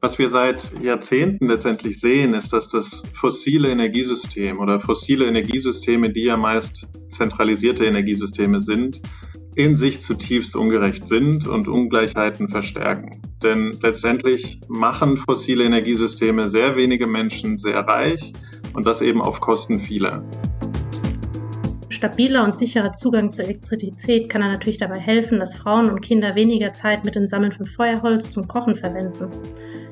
Was wir seit Jahrzehnten letztendlich sehen, ist, dass das fossile Energiesystem oder fossile Energiesysteme, die ja meist zentralisierte Energiesysteme sind, in sich zutiefst ungerecht sind und Ungleichheiten verstärken. Denn letztendlich machen fossile Energiesysteme sehr wenige Menschen sehr reich und das eben auf Kosten vieler. Stabiler und sicherer Zugang zur Elektrizität kann natürlich dabei helfen, dass Frauen und Kinder weniger Zeit mit dem Sammeln von Feuerholz zum Kochen verwenden.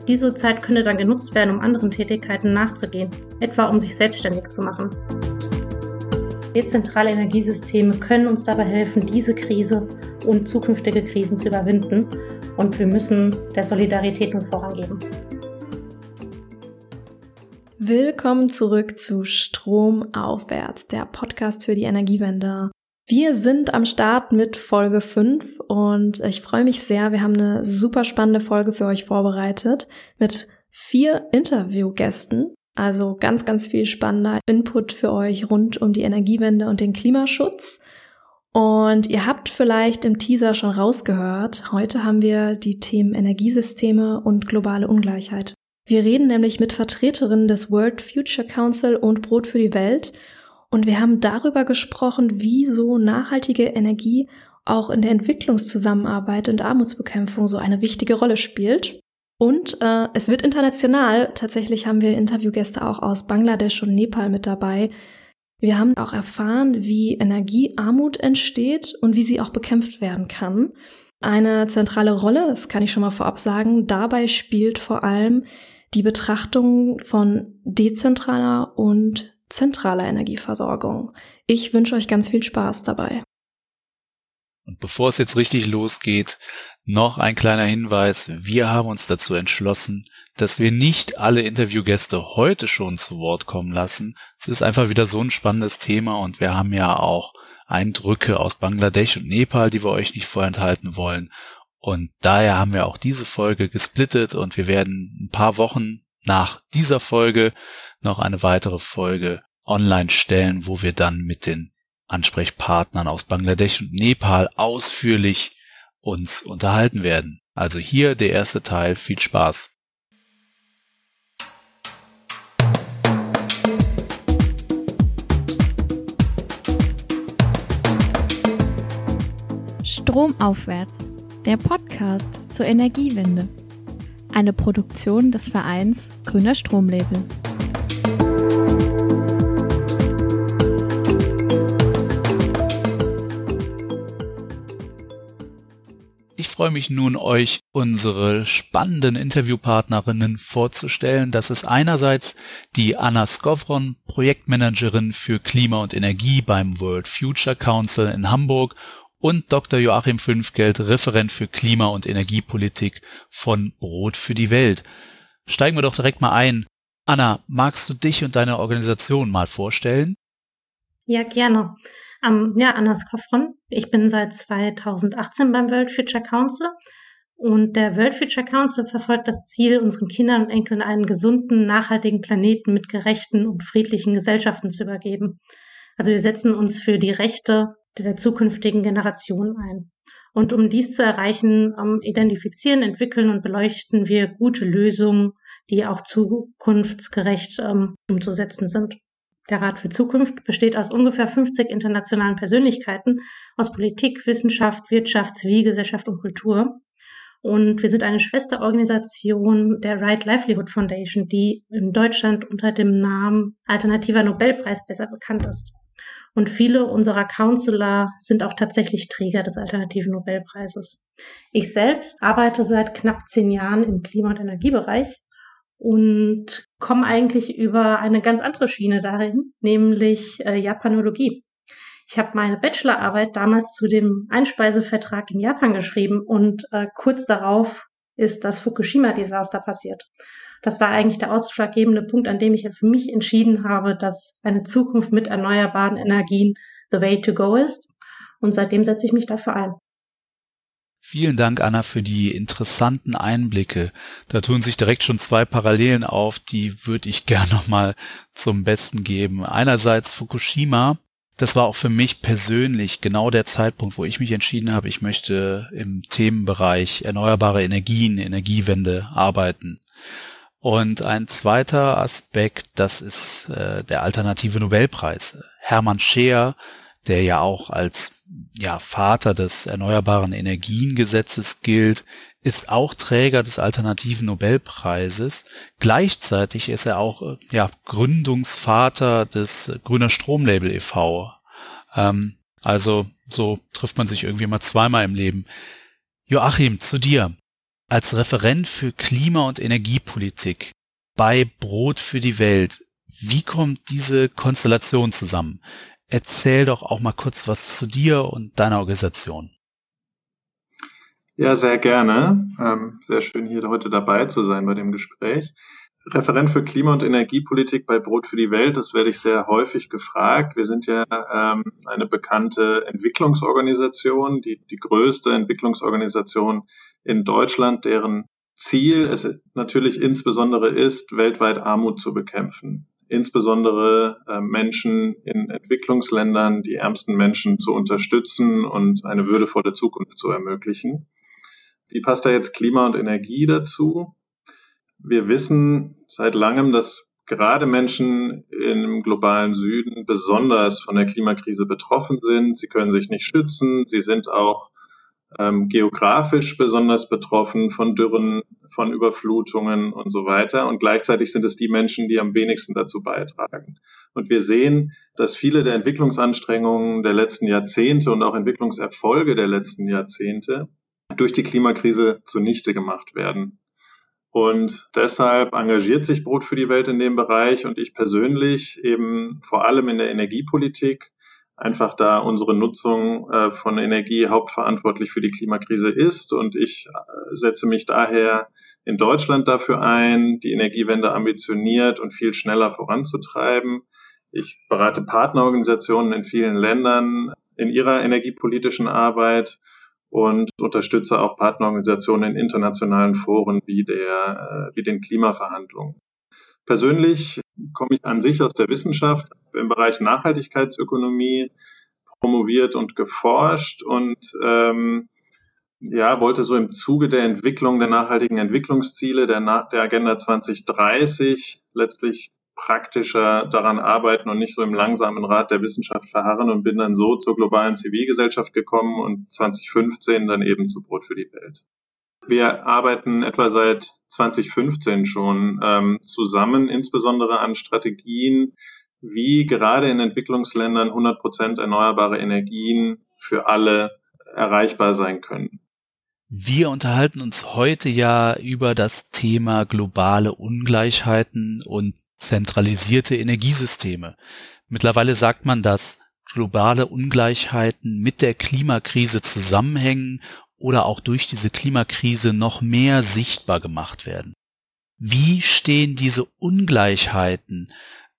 Diese Zeit könnte dann genutzt werden, um anderen Tätigkeiten nachzugehen, etwa um sich selbstständig zu machen. Dezentrale Energiesysteme können uns dabei helfen, diese Krise und zukünftige Krisen zu überwinden. Und wir müssen der Solidarität nun vorangeben. Willkommen zurück zu Stromaufwärts, der Podcast für die Energiewende. Wir sind am Start mit Folge 5 und ich freue mich sehr. Wir haben eine super spannende Folge für euch vorbereitet mit vier Interviewgästen. Also ganz, ganz viel spannender Input für euch rund um die Energiewende und den Klimaschutz. Und ihr habt vielleicht im Teaser schon rausgehört, heute haben wir die Themen Energiesysteme und globale Ungleichheit. Wir reden nämlich mit Vertreterinnen des World Future Council und Brot für die Welt und wir haben darüber gesprochen, wie so nachhaltige Energie auch in der Entwicklungszusammenarbeit und Armutsbekämpfung so eine wichtige Rolle spielt. Und äh, es wird international. Tatsächlich haben wir Interviewgäste auch aus Bangladesch und Nepal mit dabei. Wir haben auch erfahren, wie Energiearmut entsteht und wie sie auch bekämpft werden kann. Eine zentrale Rolle, das kann ich schon mal vorab sagen, dabei spielt vor allem die Betrachtung von dezentraler und zentraler Energieversorgung. Ich wünsche euch ganz viel Spaß dabei. Und bevor es jetzt richtig losgeht, noch ein kleiner Hinweis. Wir haben uns dazu entschlossen, dass wir nicht alle Interviewgäste heute schon zu Wort kommen lassen. Es ist einfach wieder so ein spannendes Thema und wir haben ja auch Eindrücke aus Bangladesch und Nepal, die wir euch nicht vorenthalten wollen. Und daher haben wir auch diese Folge gesplittet und wir werden ein paar Wochen nach dieser Folge noch eine weitere Folge online stellen, wo wir dann mit den Ansprechpartnern aus Bangladesch und Nepal ausführlich uns unterhalten werden. Also hier der erste Teil. Viel Spaß. Stromaufwärts, der Podcast zur Energiewende. Eine Produktion des Vereins Grüner Stromlabel. freue mich nun, euch unsere spannenden Interviewpartnerinnen vorzustellen. Das ist einerseits die Anna Skovron, Projektmanagerin für Klima und Energie beim World Future Council in Hamburg und Dr. Joachim Fünfgeld, Referent für Klima- und Energiepolitik von Brot für die Welt. Steigen wir doch direkt mal ein. Anna, magst du dich und deine Organisation mal vorstellen? Ja, gerne. Ähm, ja, Anna Skofron. Ich bin seit 2018 beim World Future Council und der World Future Council verfolgt das Ziel, unseren Kindern und Enkeln einen gesunden, nachhaltigen Planeten mit gerechten und friedlichen Gesellschaften zu übergeben. Also wir setzen uns für die Rechte der zukünftigen Generationen ein. Und um dies zu erreichen, um, identifizieren, entwickeln und beleuchten wir gute Lösungen, die auch zukunftsgerecht um, umzusetzen sind. Der Rat für Zukunft besteht aus ungefähr 50 internationalen Persönlichkeiten aus Politik, Wissenschaft, Wirtschaft, Zivilgesellschaft und Kultur. Und wir sind eine Schwesterorganisation der Right Livelihood Foundation, die in Deutschland unter dem Namen Alternativer Nobelpreis besser bekannt ist. Und viele unserer Counselor sind auch tatsächlich Träger des Alternativen Nobelpreises. Ich selbst arbeite seit knapp zehn Jahren im Klima- und Energiebereich und komme eigentlich über eine ganz andere Schiene dahin, nämlich äh, Japanologie. Ich habe meine Bachelorarbeit damals zu dem Einspeisevertrag in Japan geschrieben und äh, kurz darauf ist das Fukushima-Desaster passiert. Das war eigentlich der ausschlaggebende Punkt, an dem ich für mich entschieden habe, dass eine Zukunft mit erneuerbaren Energien the way to go ist. Und seitdem setze ich mich dafür ein. Vielen Dank, Anna, für die interessanten Einblicke. Da tun sich direkt schon zwei Parallelen auf, die würde ich gerne nochmal zum Besten geben. Einerseits Fukushima. das war auch für mich persönlich genau der Zeitpunkt, wo ich mich entschieden habe, ich möchte im Themenbereich erneuerbare Energien, Energiewende arbeiten. Und ein zweiter Aspekt, das ist äh, der alternative Nobelpreis. Hermann Scheer, der ja auch als ja, Vater des erneuerbaren Energiengesetzes gilt, ist auch Träger des alternativen Nobelpreises. Gleichzeitig ist er auch äh, ja, Gründungsvater des Grüner Stromlabel e.V. Ähm, also so trifft man sich irgendwie mal zweimal im Leben. Joachim, zu dir. Als Referent für Klima- und Energiepolitik bei Brot für die Welt, wie kommt diese Konstellation zusammen? Erzähl doch auch mal kurz was zu dir und deiner Organisation. Ja, sehr gerne. Ähm, sehr schön, hier heute dabei zu sein bei dem Gespräch. Referent für Klima- und Energiepolitik bei Brot für die Welt, das werde ich sehr häufig gefragt. Wir sind ja ähm, eine bekannte Entwicklungsorganisation, die, die größte Entwicklungsorganisation in Deutschland, deren Ziel es natürlich insbesondere ist, weltweit Armut zu bekämpfen. Insbesondere äh, Menschen in Entwicklungsländern, die ärmsten Menschen zu unterstützen und eine würdevolle Zukunft zu ermöglichen. Wie passt da jetzt Klima und Energie dazu? Wir wissen seit langem, dass gerade Menschen im globalen Süden besonders von der Klimakrise betroffen sind. Sie können sich nicht schützen. Sie sind auch ähm, geografisch besonders betroffen von Dürren, von Überflutungen und so weiter. Und gleichzeitig sind es die Menschen, die am wenigsten dazu beitragen. Und wir sehen, dass viele der Entwicklungsanstrengungen der letzten Jahrzehnte und auch Entwicklungserfolge der letzten Jahrzehnte durch die Klimakrise zunichte gemacht werden. Und deshalb engagiert sich Brot für die Welt in dem Bereich und ich persönlich eben vor allem in der Energiepolitik, einfach da unsere Nutzung äh, von Energie hauptverantwortlich für die Klimakrise ist. Und ich äh, setze mich daher in Deutschland dafür ein, die Energiewende ambitioniert und viel schneller voranzutreiben. Ich berate Partnerorganisationen in vielen Ländern in ihrer energiepolitischen Arbeit und unterstütze auch Partnerorganisationen in internationalen Foren wie der, äh, wie den Klimaverhandlungen. Persönlich komme ich an sich aus der Wissenschaft im Bereich Nachhaltigkeitsökonomie promoviert und geforscht und ähm, ja, wollte so im Zuge der Entwicklung der nachhaltigen Entwicklungsziele der, der Agenda 2030 letztlich praktischer daran arbeiten und nicht so im langsamen Rad der Wissenschaft verharren und bin dann so zur globalen Zivilgesellschaft gekommen und 2015 dann eben zu Brot für die Welt. Wir arbeiten etwa seit 2015 schon ähm, zusammen, insbesondere an Strategien, wie gerade in Entwicklungsländern 100 Prozent erneuerbare Energien für alle erreichbar sein können. Wir unterhalten uns heute ja über das Thema globale Ungleichheiten und zentralisierte Energiesysteme. Mittlerweile sagt man, dass globale Ungleichheiten mit der Klimakrise zusammenhängen oder auch durch diese Klimakrise noch mehr sichtbar gemacht werden. Wie stehen diese Ungleichheiten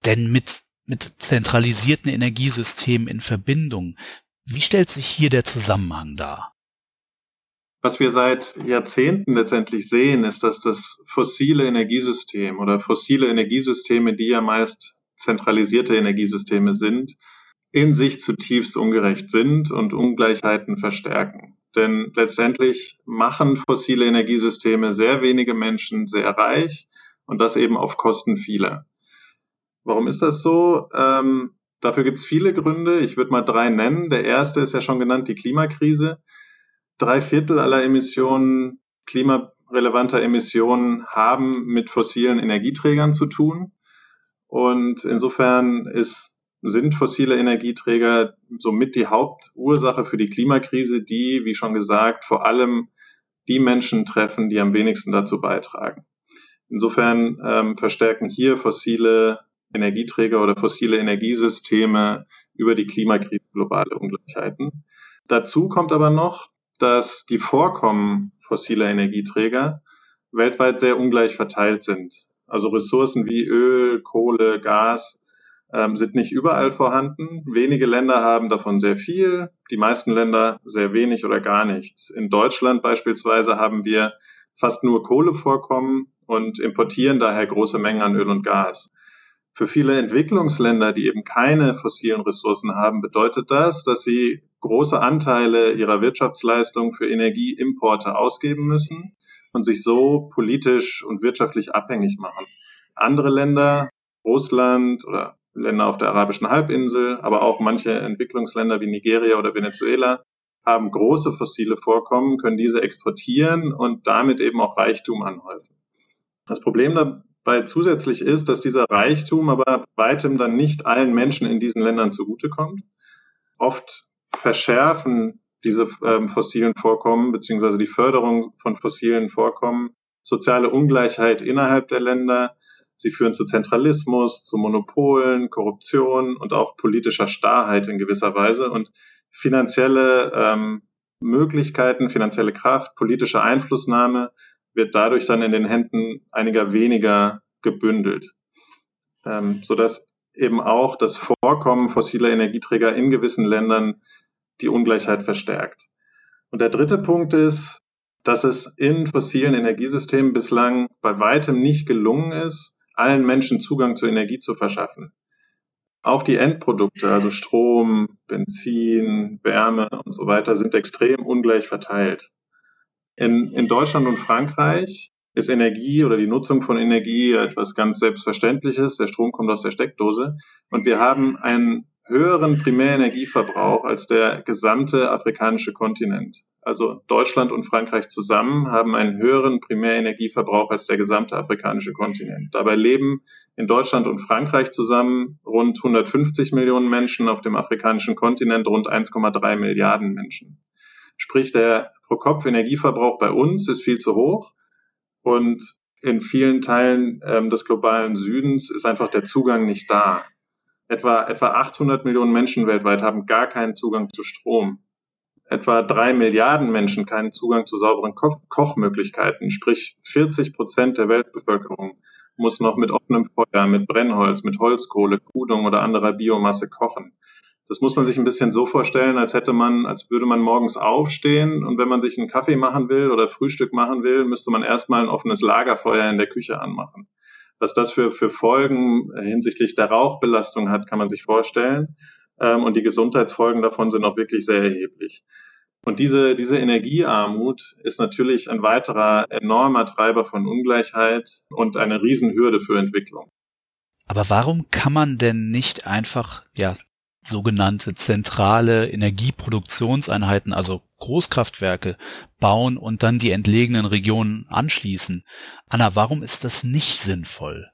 denn mit, mit zentralisierten Energiesystemen in Verbindung? Wie stellt sich hier der Zusammenhang dar? Was wir seit Jahrzehnten letztendlich sehen, ist, dass das fossile Energiesystem oder fossile Energiesysteme, die ja meist zentralisierte Energiesysteme sind, in sich zutiefst ungerecht sind und Ungleichheiten verstärken. Denn letztendlich machen fossile Energiesysteme sehr wenige Menschen sehr reich und das eben auf Kosten vieler. Warum ist das so? Ähm, dafür gibt es viele Gründe. Ich würde mal drei nennen. Der erste ist ja schon genannt, die Klimakrise drei Viertel aller Emissionen, klimarelevanter Emissionen haben mit fossilen Energieträgern zu tun. Und insofern ist, sind fossile Energieträger somit die Hauptursache für die Klimakrise, die, wie schon gesagt, vor allem die Menschen treffen, die am wenigsten dazu beitragen. Insofern ähm, verstärken hier fossile Energieträger oder fossile Energiesysteme über die Klimakrise globale Ungleichheiten. Dazu kommt aber noch, dass die Vorkommen fossiler Energieträger weltweit sehr ungleich verteilt sind. Also Ressourcen wie Öl, Kohle, Gas ähm, sind nicht überall vorhanden. Wenige Länder haben davon sehr viel, die meisten Länder sehr wenig oder gar nichts. In Deutschland beispielsweise haben wir fast nur Kohlevorkommen und importieren daher große Mengen an Öl und Gas. Für viele Entwicklungsländer, die eben keine fossilen Ressourcen haben, bedeutet das, dass sie große Anteile ihrer Wirtschaftsleistung für Energieimporte ausgeben müssen und sich so politisch und wirtschaftlich abhängig machen. Andere Länder, Russland oder Länder auf der arabischen Halbinsel, aber auch manche Entwicklungsländer wie Nigeria oder Venezuela haben große fossile Vorkommen, können diese exportieren und damit eben auch Reichtum anhäufen. Das Problem dabei zusätzlich ist, dass dieser Reichtum aber weitem dann nicht allen Menschen in diesen Ländern zugutekommt. Oft verschärfen diese ähm, fossilen Vorkommen beziehungsweise die Förderung von fossilen Vorkommen soziale Ungleichheit innerhalb der Länder. Sie führen zu Zentralismus, zu Monopolen, Korruption und auch politischer Starrheit in gewisser Weise und finanzielle ähm, Möglichkeiten, finanzielle Kraft, politische Einflussnahme wird dadurch dann in den Händen einiger weniger gebündelt, ähm, sodass eben auch das Vorkommen fossiler Energieträger in gewissen Ländern die Ungleichheit verstärkt. Und der dritte Punkt ist, dass es in fossilen Energiesystemen bislang bei weitem nicht gelungen ist, allen Menschen Zugang zur Energie zu verschaffen. Auch die Endprodukte, also Strom, Benzin, Wärme und so weiter, sind extrem ungleich verteilt. In, in Deutschland und Frankreich ist Energie oder die Nutzung von Energie etwas ganz Selbstverständliches. Der Strom kommt aus der Steckdose. Und wir haben einen höheren Primärenergieverbrauch als der gesamte afrikanische Kontinent. Also Deutschland und Frankreich zusammen haben einen höheren Primärenergieverbrauch als der gesamte afrikanische Kontinent. Dabei leben in Deutschland und Frankreich zusammen rund 150 Millionen Menschen, auf dem afrikanischen Kontinent rund 1,3 Milliarden Menschen. Sprich, der Pro-Kopf-Energieverbrauch bei uns ist viel zu hoch und in vielen Teilen ähm, des globalen Südens ist einfach der Zugang nicht da. Etwa, etwa 800 Millionen Menschen weltweit haben gar keinen Zugang zu Strom. Etwa drei Milliarden Menschen keinen Zugang zu sauberen Ko Kochmöglichkeiten, sprich 40 Prozent der Weltbevölkerung muss noch mit offenem Feuer, mit Brennholz, mit Holzkohle, Kudung oder anderer Biomasse kochen. Das muss man sich ein bisschen so vorstellen, als hätte man, als würde man morgens aufstehen und wenn man sich einen Kaffee machen will oder Frühstück machen will, müsste man erstmal ein offenes Lagerfeuer in der Küche anmachen. Was das für, für Folgen hinsichtlich der Rauchbelastung hat, kann man sich vorstellen. Ähm, und die Gesundheitsfolgen davon sind auch wirklich sehr erheblich. Und diese, diese Energiearmut ist natürlich ein weiterer enormer Treiber von Ungleichheit und eine Riesenhürde für Entwicklung. Aber warum kann man denn nicht einfach, ja, sogenannte zentrale Energieproduktionseinheiten, also Großkraftwerke, bauen und dann die entlegenen Regionen anschließen. Anna, warum ist das nicht sinnvoll?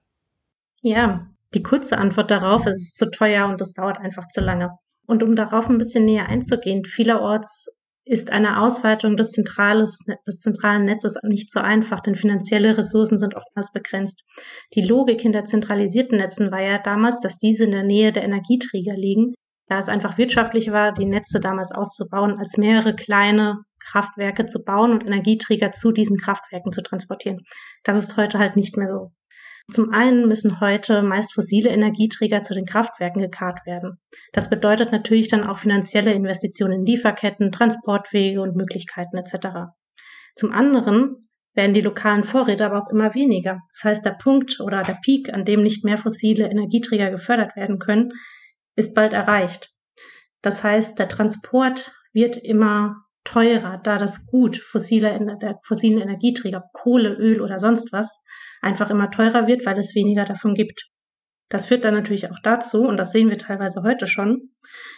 Ja, die kurze Antwort darauf ist, es ist zu teuer und es dauert einfach zu lange. Und um darauf ein bisschen näher einzugehen, vielerorts ist eine Ausweitung des, Zentrales, des zentralen Netzes nicht so einfach, denn finanzielle Ressourcen sind oftmals begrenzt. Die Logik hinter zentralisierten Netzen war ja damals, dass diese in der Nähe der Energieträger liegen da es einfach wirtschaftlich war, die Netze damals auszubauen, als mehrere kleine Kraftwerke zu bauen und Energieträger zu diesen Kraftwerken zu transportieren. Das ist heute halt nicht mehr so. Zum einen müssen heute meist fossile Energieträger zu den Kraftwerken gekarrt werden. Das bedeutet natürlich dann auch finanzielle Investitionen in Lieferketten, Transportwege und Möglichkeiten etc. Zum anderen werden die lokalen Vorräte aber auch immer weniger. Das heißt, der Punkt oder der Peak, an dem nicht mehr fossile Energieträger gefördert werden können, ist bald erreicht. Das heißt, der Transport wird immer teurer, da das Gut fossiler, der fossilen Energieträger, Kohle, Öl oder sonst was, einfach immer teurer wird, weil es weniger davon gibt. Das führt dann natürlich auch dazu, und das sehen wir teilweise heute schon,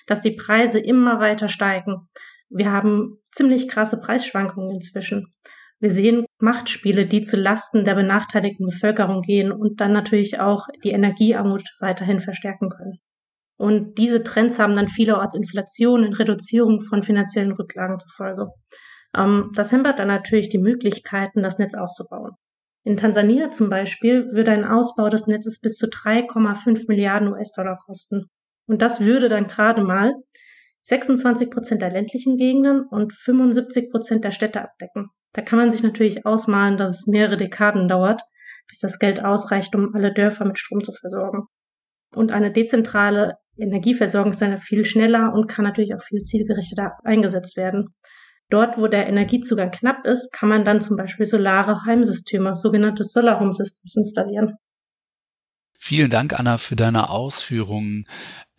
dass die Preise immer weiter steigen. Wir haben ziemlich krasse Preisschwankungen inzwischen. Wir sehen Machtspiele, die zu Lasten der benachteiligten Bevölkerung gehen und dann natürlich auch die Energiearmut weiterhin verstärken können. Und diese Trends haben dann vielerorts Inflation und Reduzierung von finanziellen Rücklagen zur Folge. Ähm, das hindert dann natürlich die Möglichkeiten, das Netz auszubauen. In Tansania zum Beispiel würde ein Ausbau des Netzes bis zu 3,5 Milliarden US-Dollar kosten. Und das würde dann gerade mal 26 Prozent der ländlichen Gegenden und 75 Prozent der Städte abdecken. Da kann man sich natürlich ausmalen, dass es mehrere Dekaden dauert, bis das Geld ausreicht, um alle Dörfer mit Strom zu versorgen. Und eine dezentrale Energieversorgung ist dann viel schneller und kann natürlich auch viel zielgerichteter eingesetzt werden. Dort, wo der Energiezugang knapp ist, kann man dann zum Beispiel solare Heimsysteme, sogenannte Solar Home Systems installieren. Vielen Dank, Anna, für deine Ausführungen.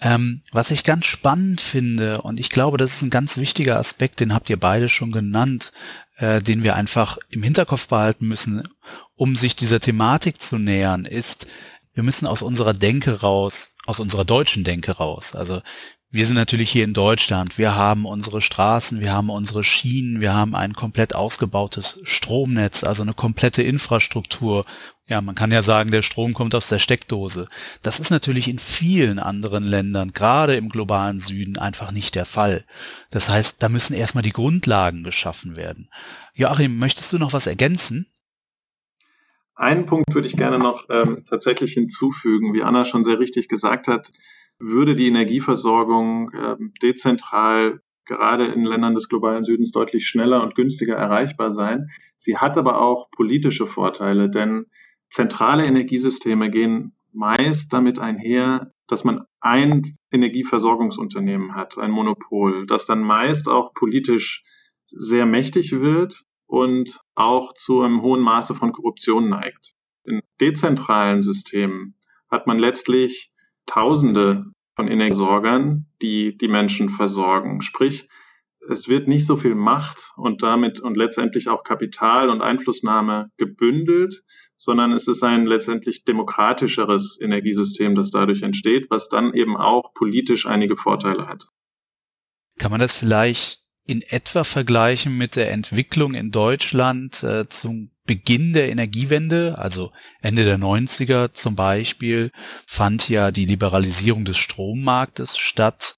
Ähm, was ich ganz spannend finde, und ich glaube, das ist ein ganz wichtiger Aspekt, den habt ihr beide schon genannt, äh, den wir einfach im Hinterkopf behalten müssen, um sich dieser Thematik zu nähern, ist, wir müssen aus unserer Denke raus, aus unserer deutschen Denke raus. Also wir sind natürlich hier in Deutschland. Wir haben unsere Straßen, wir haben unsere Schienen, wir haben ein komplett ausgebautes Stromnetz, also eine komplette Infrastruktur. Ja, man kann ja sagen, der Strom kommt aus der Steckdose. Das ist natürlich in vielen anderen Ländern, gerade im globalen Süden, einfach nicht der Fall. Das heißt, da müssen erstmal die Grundlagen geschaffen werden. Joachim, möchtest du noch was ergänzen? Einen Punkt würde ich gerne noch ähm, tatsächlich hinzufügen, wie Anna schon sehr richtig gesagt hat würde die Energieversorgung äh, dezentral gerade in Ländern des globalen Südens deutlich schneller und günstiger erreichbar sein. Sie hat aber auch politische Vorteile, denn zentrale Energiesysteme gehen meist damit einher, dass man ein Energieversorgungsunternehmen hat, ein Monopol, das dann meist auch politisch sehr mächtig wird und auch zu einem hohen Maße von Korruption neigt. In dezentralen Systemen hat man letztlich Tausende von Energiesorgern, die die Menschen versorgen. Sprich, es wird nicht so viel Macht und damit und letztendlich auch Kapital und Einflussnahme gebündelt, sondern es ist ein letztendlich demokratischeres Energiesystem, das dadurch entsteht, was dann eben auch politisch einige Vorteile hat. Kann man das vielleicht in etwa vergleichen mit der Entwicklung in Deutschland äh, zum Beginn der Energiewende, also Ende der 90er zum Beispiel, fand ja die Liberalisierung des Strommarktes statt.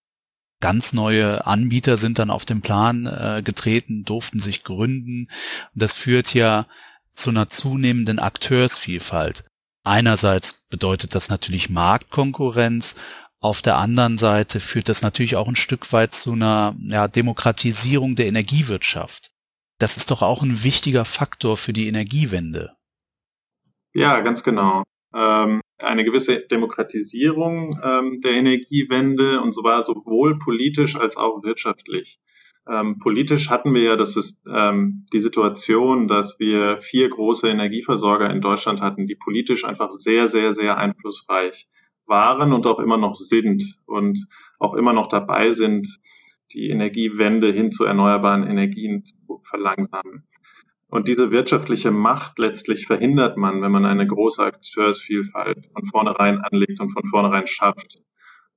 Ganz neue Anbieter sind dann auf den Plan äh, getreten, durften sich gründen. das führt ja zu einer zunehmenden Akteursvielfalt. Einerseits bedeutet das natürlich Marktkonkurrenz, auf der anderen Seite führt das natürlich auch ein Stück weit zu einer ja, Demokratisierung der Energiewirtschaft. Das ist doch auch ein wichtiger Faktor für die Energiewende. Ja, ganz genau. Ähm, eine gewisse Demokratisierung ähm, der Energiewende und zwar sowohl politisch als auch wirtschaftlich. Ähm, politisch hatten wir ja das, ähm, die Situation, dass wir vier große Energieversorger in Deutschland hatten, die politisch einfach sehr, sehr, sehr einflussreich waren und auch immer noch sind und auch immer noch dabei sind, die Energiewende hin zu erneuerbaren Energien zu verlangsamen. Und diese wirtschaftliche Macht letztlich verhindert man, wenn man eine große Akteursvielfalt von vornherein anlegt und von vornherein schafft.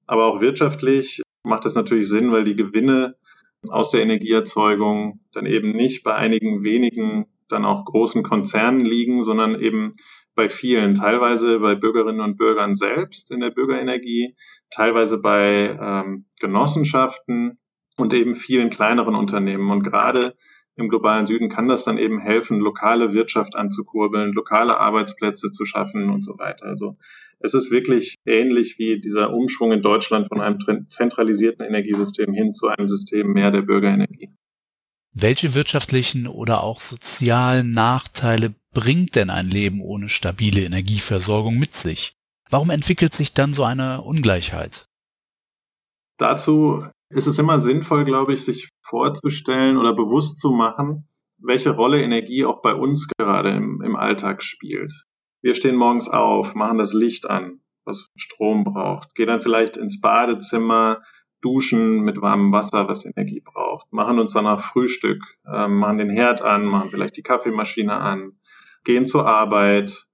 Aber auch wirtschaftlich macht es natürlich Sinn, weil die Gewinne aus der Energieerzeugung dann eben nicht bei einigen wenigen dann auch großen Konzernen liegen, sondern eben bei vielen, teilweise bei Bürgerinnen und Bürgern selbst in der Bürgerenergie, teilweise bei ähm, Genossenschaften und eben vielen kleineren Unternehmen. Und gerade im globalen Süden kann das dann eben helfen, lokale Wirtschaft anzukurbeln, lokale Arbeitsplätze zu schaffen und so weiter. Also es ist wirklich ähnlich wie dieser Umschwung in Deutschland von einem zentralisierten Energiesystem hin zu einem System mehr der Bürgerenergie. Welche wirtschaftlichen oder auch sozialen Nachteile bringt denn ein Leben ohne stabile Energieversorgung mit sich? Warum entwickelt sich dann so eine Ungleichheit? Dazu ist es immer sinnvoll, glaube ich, sich vorzustellen oder bewusst zu machen, welche Rolle Energie auch bei uns gerade im, im Alltag spielt. Wir stehen morgens auf, machen das Licht an, was Strom braucht, gehen dann vielleicht ins Badezimmer, duschen mit warmem Wasser, was Energie braucht, machen uns danach Frühstück, äh, machen den Herd an, machen vielleicht die Kaffeemaschine an, gehen zur Arbeit,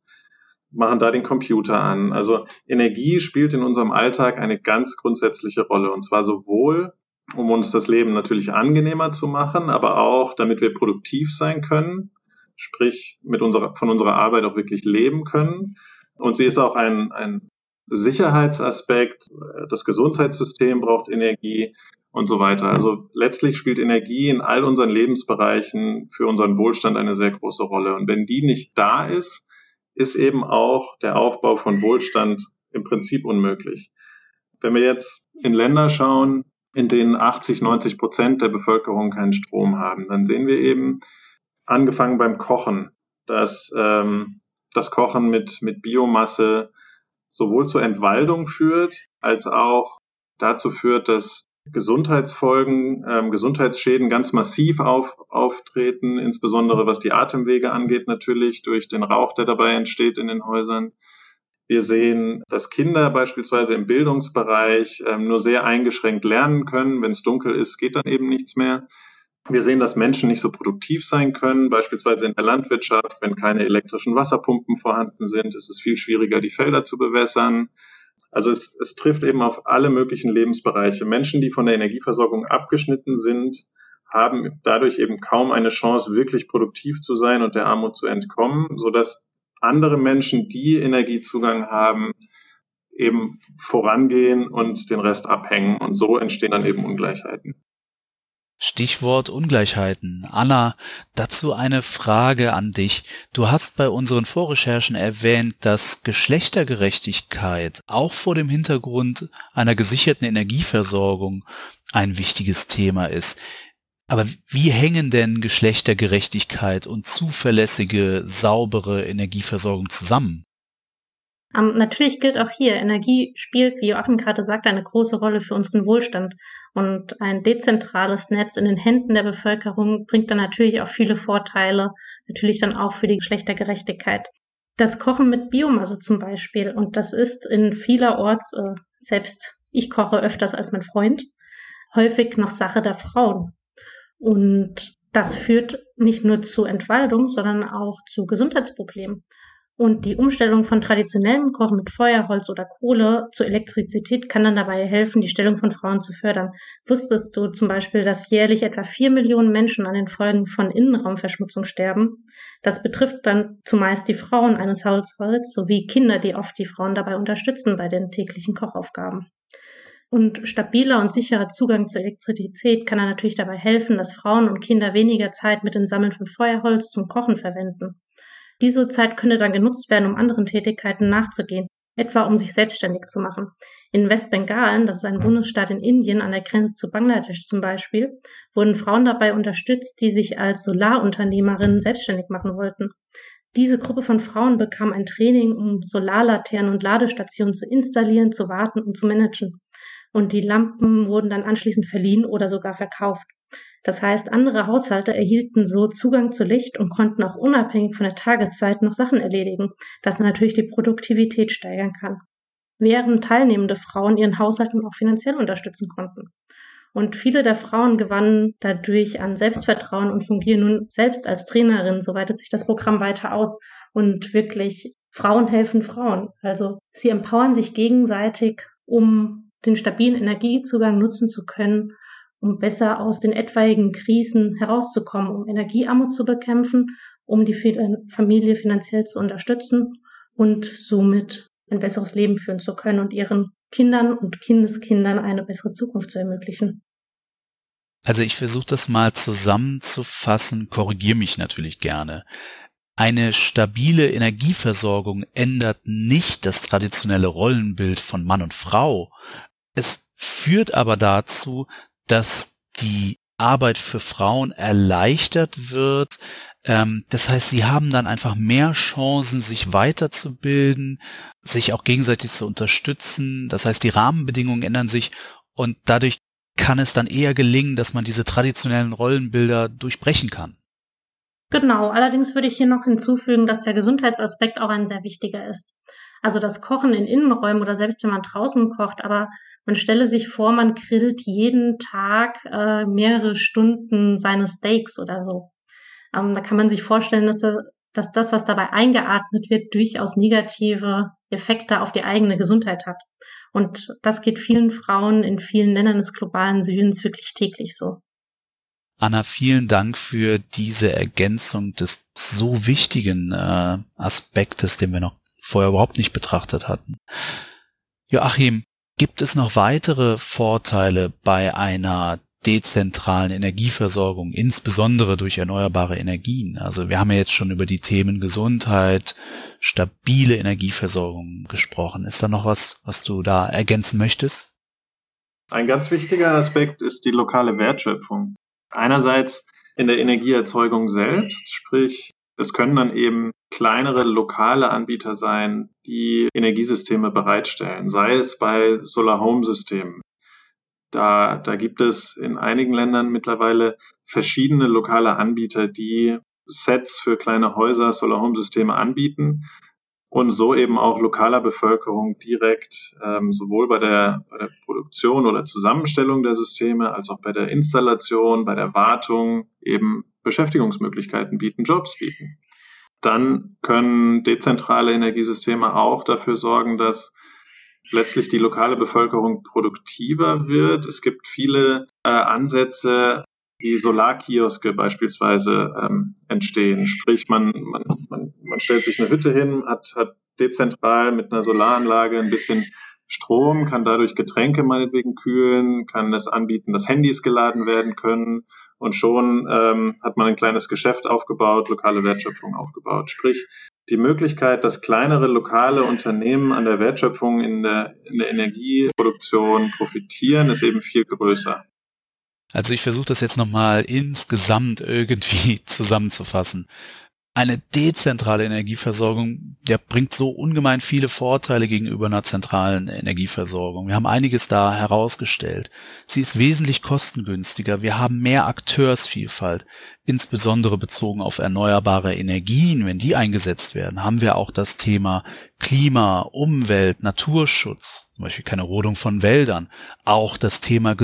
machen da den Computer an. Also Energie spielt in unserem Alltag eine ganz grundsätzliche Rolle und zwar sowohl um uns das Leben natürlich angenehmer zu machen, aber auch damit wir produktiv sein können, sprich mit unserer, von unserer Arbeit auch wirklich leben können. Und sie ist auch ein, ein Sicherheitsaspekt, das Gesundheitssystem braucht Energie und so weiter. Also letztlich spielt Energie in all unseren Lebensbereichen für unseren Wohlstand eine sehr große Rolle. Und wenn die nicht da ist, ist eben auch der Aufbau von Wohlstand im Prinzip unmöglich. Wenn wir jetzt in Länder schauen, in denen 80, 90 Prozent der Bevölkerung keinen Strom haben, dann sehen wir eben, angefangen beim Kochen, dass ähm, das Kochen mit, mit Biomasse sowohl zur Entwaldung führt, als auch dazu führt, dass Gesundheitsfolgen, ähm, Gesundheitsschäden ganz massiv auf, auftreten, insbesondere was die Atemwege angeht natürlich, durch den Rauch, der dabei entsteht in den Häusern. Wir sehen, dass Kinder beispielsweise im Bildungsbereich ähm, nur sehr eingeschränkt lernen können. Wenn es dunkel ist, geht dann eben nichts mehr. Wir sehen, dass Menschen nicht so produktiv sein können, beispielsweise in der Landwirtschaft. Wenn keine elektrischen Wasserpumpen vorhanden sind, ist es viel schwieriger, die Felder zu bewässern. Also es, es trifft eben auf alle möglichen Lebensbereiche. Menschen, die von der Energieversorgung abgeschnitten sind, haben dadurch eben kaum eine Chance, wirklich produktiv zu sein und der Armut zu entkommen, sodass andere Menschen, die Energiezugang haben, eben vorangehen und den Rest abhängen. Und so entstehen dann eben Ungleichheiten. Stichwort Ungleichheiten. Anna, dazu eine Frage an dich. Du hast bei unseren Vorrecherchen erwähnt, dass Geschlechtergerechtigkeit auch vor dem Hintergrund einer gesicherten Energieversorgung ein wichtiges Thema ist. Aber wie hängen denn Geschlechtergerechtigkeit und zuverlässige, saubere Energieversorgung zusammen? Um, ähm, natürlich gilt auch hier, Energie spielt, wie Joachim gerade sagte, eine große Rolle für unseren Wohlstand. Und ein dezentrales Netz in den Händen der Bevölkerung bringt dann natürlich auch viele Vorteile, natürlich dann auch für die Geschlechtergerechtigkeit. Das Kochen mit Biomasse zum Beispiel, und das ist in vielerorts, äh, selbst ich koche öfters als mein Freund, häufig noch Sache der Frauen. Und das führt nicht nur zu Entwaldung, sondern auch zu Gesundheitsproblemen. Und die Umstellung von traditionellem Kochen mit Feuerholz oder Kohle zur Elektrizität kann dann dabei helfen, die Stellung von Frauen zu fördern. Wusstest du zum Beispiel, dass jährlich etwa vier Millionen Menschen an den Folgen von Innenraumverschmutzung sterben? Das betrifft dann zumeist die Frauen eines Haushalts sowie Kinder, die oft die Frauen dabei unterstützen bei den täglichen Kochaufgaben. Und stabiler und sicherer Zugang zur Elektrizität kann dann natürlich dabei helfen, dass Frauen und Kinder weniger Zeit mit dem Sammeln von Feuerholz zum Kochen verwenden. Diese Zeit könnte dann genutzt werden, um anderen Tätigkeiten nachzugehen, etwa um sich selbstständig zu machen. In Westbengalen, das ist ein Bundesstaat in Indien an der Grenze zu Bangladesch zum Beispiel, wurden Frauen dabei unterstützt, die sich als Solarunternehmerinnen selbstständig machen wollten. Diese Gruppe von Frauen bekam ein Training, um Solarlaternen und Ladestationen zu installieren, zu warten und zu managen und die Lampen wurden dann anschließend verliehen oder sogar verkauft. Das heißt, andere Haushalte erhielten so Zugang zu Licht und konnten auch unabhängig von der Tageszeit noch Sachen erledigen, das natürlich die Produktivität steigern kann. Während teilnehmende Frauen ihren Haushalt auch finanziell unterstützen konnten. Und viele der Frauen gewannen dadurch an Selbstvertrauen und fungieren nun selbst als Trainerin. So weitet sich das Programm weiter aus und wirklich Frauen helfen Frauen. Also sie empowern sich gegenseitig, um den stabilen Energiezugang nutzen zu können, um besser aus den etwaigen Krisen herauszukommen, um Energiearmut zu bekämpfen, um die Familie finanziell zu unterstützen und somit ein besseres Leben führen zu können und ihren Kindern und Kindeskindern eine bessere Zukunft zu ermöglichen. Also ich versuche das mal zusammenzufassen, korrigiere mich natürlich gerne. Eine stabile Energieversorgung ändert nicht das traditionelle Rollenbild von Mann und Frau, es führt aber dazu, dass die Arbeit für Frauen erleichtert wird. Ähm, das heißt, sie haben dann einfach mehr Chancen, sich weiterzubilden, sich auch gegenseitig zu unterstützen. Das heißt, die Rahmenbedingungen ändern sich und dadurch kann es dann eher gelingen, dass man diese traditionellen Rollenbilder durchbrechen kann. Genau, allerdings würde ich hier noch hinzufügen, dass der Gesundheitsaspekt auch ein sehr wichtiger ist. Also das Kochen in Innenräumen oder selbst wenn man draußen kocht, aber man stelle sich vor, man grillt jeden Tag äh, mehrere Stunden seine Steaks oder so. Ähm, da kann man sich vorstellen, dass, dass das, was dabei eingeatmet wird, durchaus negative Effekte auf die eigene Gesundheit hat. Und das geht vielen Frauen in vielen Ländern des globalen Südens wirklich täglich so. Anna, vielen Dank für diese Ergänzung des so wichtigen äh, Aspektes, den wir noch vorher überhaupt nicht betrachtet hatten. Joachim, Gibt es noch weitere Vorteile bei einer dezentralen Energieversorgung, insbesondere durch erneuerbare Energien? Also wir haben ja jetzt schon über die Themen Gesundheit, stabile Energieversorgung gesprochen. Ist da noch was, was du da ergänzen möchtest? Ein ganz wichtiger Aspekt ist die lokale Wertschöpfung. Einerseits in der Energieerzeugung selbst, sprich es können dann eben kleinere lokale Anbieter sein, die Energiesysteme bereitstellen, sei es bei Solar-Home-Systemen. Da, da gibt es in einigen Ländern mittlerweile verschiedene lokale Anbieter, die Sets für kleine Häuser, Solar-Home-Systeme anbieten. Und so eben auch lokaler Bevölkerung direkt ähm, sowohl bei der, bei der Produktion oder Zusammenstellung der Systeme als auch bei der Installation, bei der Wartung eben Beschäftigungsmöglichkeiten bieten, Jobs bieten. Dann können dezentrale Energiesysteme auch dafür sorgen, dass letztlich die lokale Bevölkerung produktiver wird. Es gibt viele äh, Ansätze, wie Solarkioske beispielsweise ähm, entstehen. Sprich, man, man, man, man stellt sich eine Hütte hin, hat, hat dezentral mit einer Solaranlage ein bisschen Strom, kann dadurch Getränke meinetwegen kühlen, kann es anbieten, dass Handys geladen werden können und schon ähm, hat man ein kleines Geschäft aufgebaut, lokale Wertschöpfung aufgebaut. Sprich, die Möglichkeit, dass kleinere lokale Unternehmen an der Wertschöpfung in der, in der Energieproduktion profitieren, ist eben viel größer. Also ich versuche das jetzt nochmal insgesamt irgendwie zusammenzufassen eine dezentrale Energieversorgung, der bringt so ungemein viele Vorteile gegenüber einer zentralen Energieversorgung. Wir haben einiges da herausgestellt. Sie ist wesentlich kostengünstiger. Wir haben mehr Akteursvielfalt, insbesondere bezogen auf erneuerbare Energien. Wenn die eingesetzt werden, haben wir auch das Thema Klima, Umwelt, Naturschutz, zum Beispiel keine Rodung von Wäldern, auch das Thema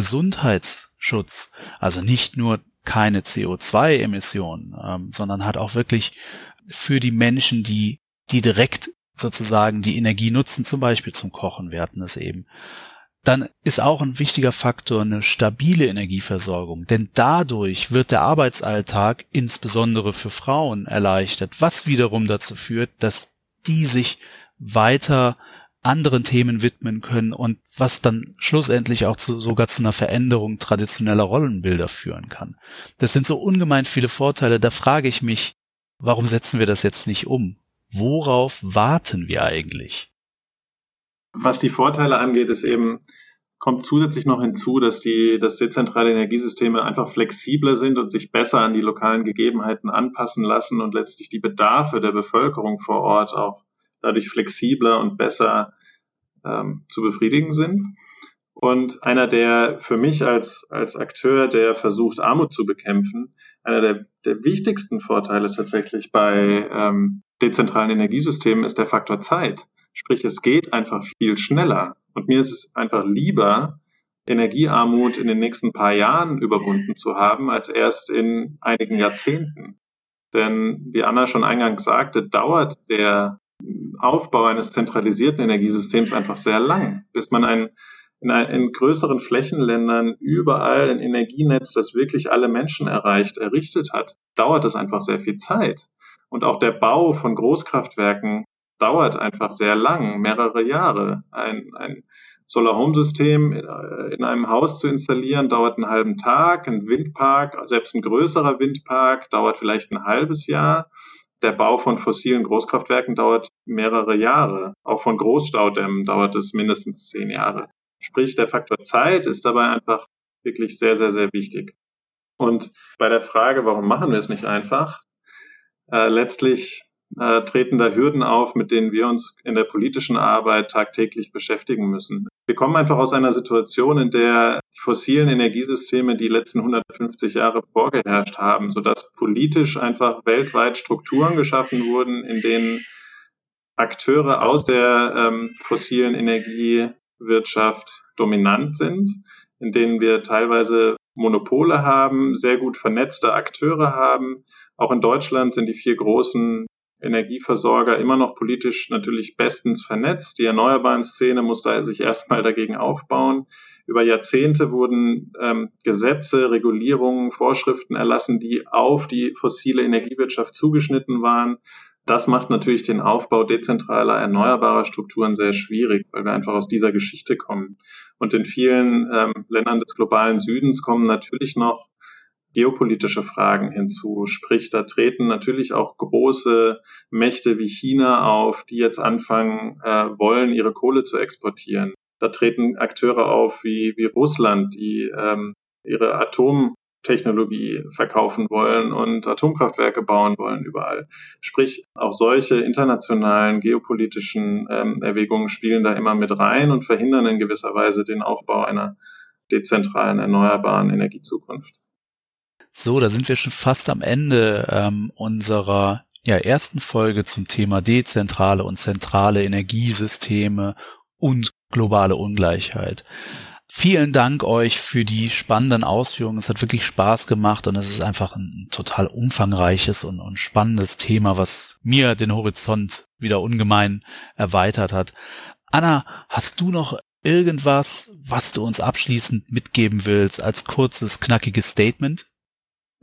Gesundheitsschutz, also nicht nur keine CO2-Emissionen, ähm, sondern hat auch wirklich für die Menschen, die, die direkt sozusagen die Energie nutzen, zum Beispiel zum Kochen, wir hatten es eben. Dann ist auch ein wichtiger Faktor eine stabile Energieversorgung, denn dadurch wird der Arbeitsalltag insbesondere für Frauen erleichtert, was wiederum dazu führt, dass die sich weiter anderen Themen widmen können und was dann schlussendlich auch zu, sogar zu einer Veränderung traditioneller Rollenbilder führen kann. Das sind so ungemein viele Vorteile. Da frage ich mich, warum setzen wir das jetzt nicht um? Worauf warten wir eigentlich? Was die Vorteile angeht, ist eben, kommt zusätzlich noch hinzu, dass die, dass dezentrale Energiesysteme einfach flexibler sind und sich besser an die lokalen Gegebenheiten anpassen lassen und letztlich die Bedarfe der Bevölkerung vor Ort auch dadurch flexibler und besser ähm, zu befriedigen sind. Und einer der für mich als, als Akteur, der versucht, Armut zu bekämpfen, einer der, der wichtigsten Vorteile tatsächlich bei ähm, dezentralen Energiesystemen ist der Faktor Zeit. Sprich, es geht einfach viel schneller. Und mir ist es einfach lieber, Energiearmut in den nächsten paar Jahren überwunden zu haben, als erst in einigen Jahrzehnten. Denn wie Anna schon eingangs sagte, dauert der Aufbau eines zentralisierten Energiesystems einfach sehr lang, bis man ein, in, ein, in größeren Flächenländern überall ein Energienetz, das wirklich alle Menschen erreicht, errichtet hat, dauert es einfach sehr viel Zeit. Und auch der Bau von Großkraftwerken dauert einfach sehr lang, mehrere Jahre. Ein, ein Solar-Home-System in einem Haus zu installieren, dauert einen halben Tag. Ein Windpark, selbst ein größerer Windpark, dauert vielleicht ein halbes Jahr der Bau von fossilen Großkraftwerken dauert mehrere Jahre. Auch von Großstaudämmen dauert es mindestens zehn Jahre. Sprich, der Faktor Zeit ist dabei einfach wirklich sehr, sehr, sehr wichtig. Und bei der Frage, warum machen wir es nicht einfach, äh, letztlich äh, treten da Hürden auf, mit denen wir uns in der politischen Arbeit tagtäglich beschäftigen müssen. Wir kommen einfach aus einer Situation, in der die fossilen Energiesysteme die letzten 150 Jahre vorgeherrscht haben, sodass politisch einfach weltweit Strukturen geschaffen wurden, in denen Akteure aus der ähm, fossilen Energiewirtschaft dominant sind, in denen wir teilweise Monopole haben, sehr gut vernetzte Akteure haben. Auch in Deutschland sind die vier großen Energieversorger immer noch politisch natürlich bestens vernetzt. Die erneuerbaren Szene muss da sich erstmal dagegen aufbauen. Über Jahrzehnte wurden ähm, Gesetze, Regulierungen, Vorschriften erlassen, die auf die fossile Energiewirtschaft zugeschnitten waren. Das macht natürlich den Aufbau dezentraler, erneuerbarer Strukturen sehr schwierig, weil wir einfach aus dieser Geschichte kommen. Und in vielen ähm, Ländern des globalen Südens kommen natürlich noch geopolitische Fragen hinzu. Sprich, da treten natürlich auch große Mächte wie China auf, die jetzt anfangen äh, wollen, ihre Kohle zu exportieren. Da treten Akteure auf wie, wie Russland, die ähm, ihre Atomtechnologie verkaufen wollen und Atomkraftwerke bauen wollen überall. Sprich, auch solche internationalen geopolitischen ähm, Erwägungen spielen da immer mit rein und verhindern in gewisser Weise den Aufbau einer dezentralen, erneuerbaren Energiezukunft. So, da sind wir schon fast am Ende ähm, unserer ja, ersten Folge zum Thema dezentrale und zentrale Energiesysteme und globale Ungleichheit. Vielen Dank euch für die spannenden Ausführungen. Es hat wirklich Spaß gemacht und es ist einfach ein total umfangreiches und, und spannendes Thema, was mir den Horizont wieder ungemein erweitert hat. Anna, hast du noch irgendwas, was du uns abschließend mitgeben willst als kurzes, knackiges Statement?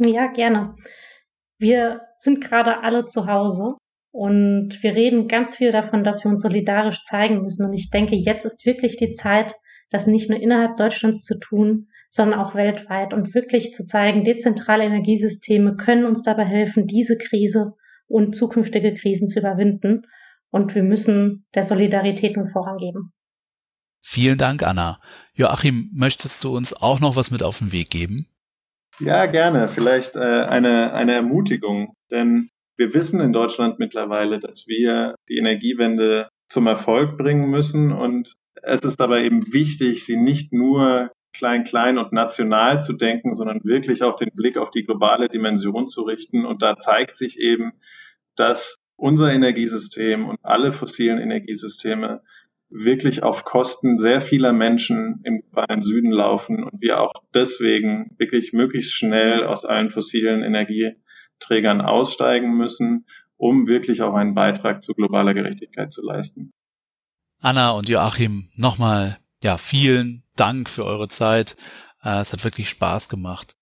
Ja, gerne. Wir sind gerade alle zu Hause und wir reden ganz viel davon, dass wir uns solidarisch zeigen müssen. Und ich denke, jetzt ist wirklich die Zeit, das nicht nur innerhalb Deutschlands zu tun, sondern auch weltweit und wirklich zu zeigen, dezentrale Energiesysteme können uns dabei helfen, diese Krise und zukünftige Krisen zu überwinden. Und wir müssen der Solidarität einen Vorrang geben. Vielen Dank, Anna. Joachim, möchtest du uns auch noch was mit auf den Weg geben? Ja, gerne. Vielleicht äh, eine, eine Ermutigung. Denn wir wissen in Deutschland mittlerweile, dass wir die Energiewende zum Erfolg bringen müssen. Und es ist dabei eben wichtig, sie nicht nur klein, klein und national zu denken, sondern wirklich auch den Blick auf die globale Dimension zu richten. Und da zeigt sich eben, dass unser Energiesystem und alle fossilen Energiesysteme wirklich auf Kosten sehr vieler Menschen im globalen Süden laufen und wir auch deswegen wirklich möglichst schnell aus allen fossilen Energieträgern aussteigen müssen, um wirklich auch einen Beitrag zu globaler Gerechtigkeit zu leisten. Anna und Joachim, nochmal, ja, vielen Dank für eure Zeit. Äh, es hat wirklich Spaß gemacht.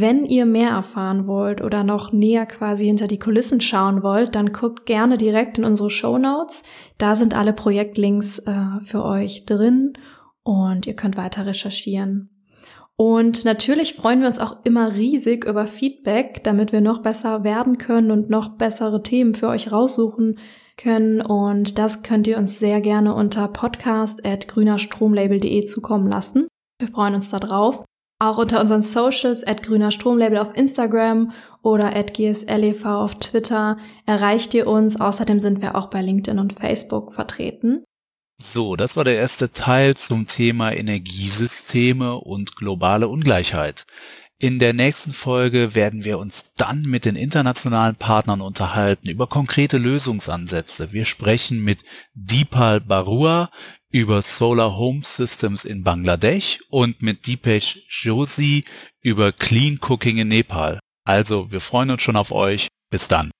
Wenn ihr mehr erfahren wollt oder noch näher quasi hinter die Kulissen schauen wollt, dann guckt gerne direkt in unsere Show Notes. Da sind alle Projektlinks äh, für euch drin und ihr könnt weiter recherchieren. Und natürlich freuen wir uns auch immer riesig über Feedback, damit wir noch besser werden können und noch bessere Themen für euch raussuchen können. Und das könnt ihr uns sehr gerne unter podcast.grünerstromlabel.de zukommen lassen. Wir freuen uns darauf. Auch unter unseren Socials at grüner Stromlabel auf Instagram oder at gslev auf Twitter erreicht ihr uns. Außerdem sind wir auch bei LinkedIn und Facebook vertreten. So, das war der erste Teil zum Thema Energiesysteme und globale Ungleichheit. In der nächsten Folge werden wir uns dann mit den internationalen Partnern unterhalten über konkrete Lösungsansätze. Wir sprechen mit Deepal Barua über Solar Home Systems in Bangladesch und mit Deepesh Joshi über Clean Cooking in Nepal. Also, wir freuen uns schon auf euch. Bis dann.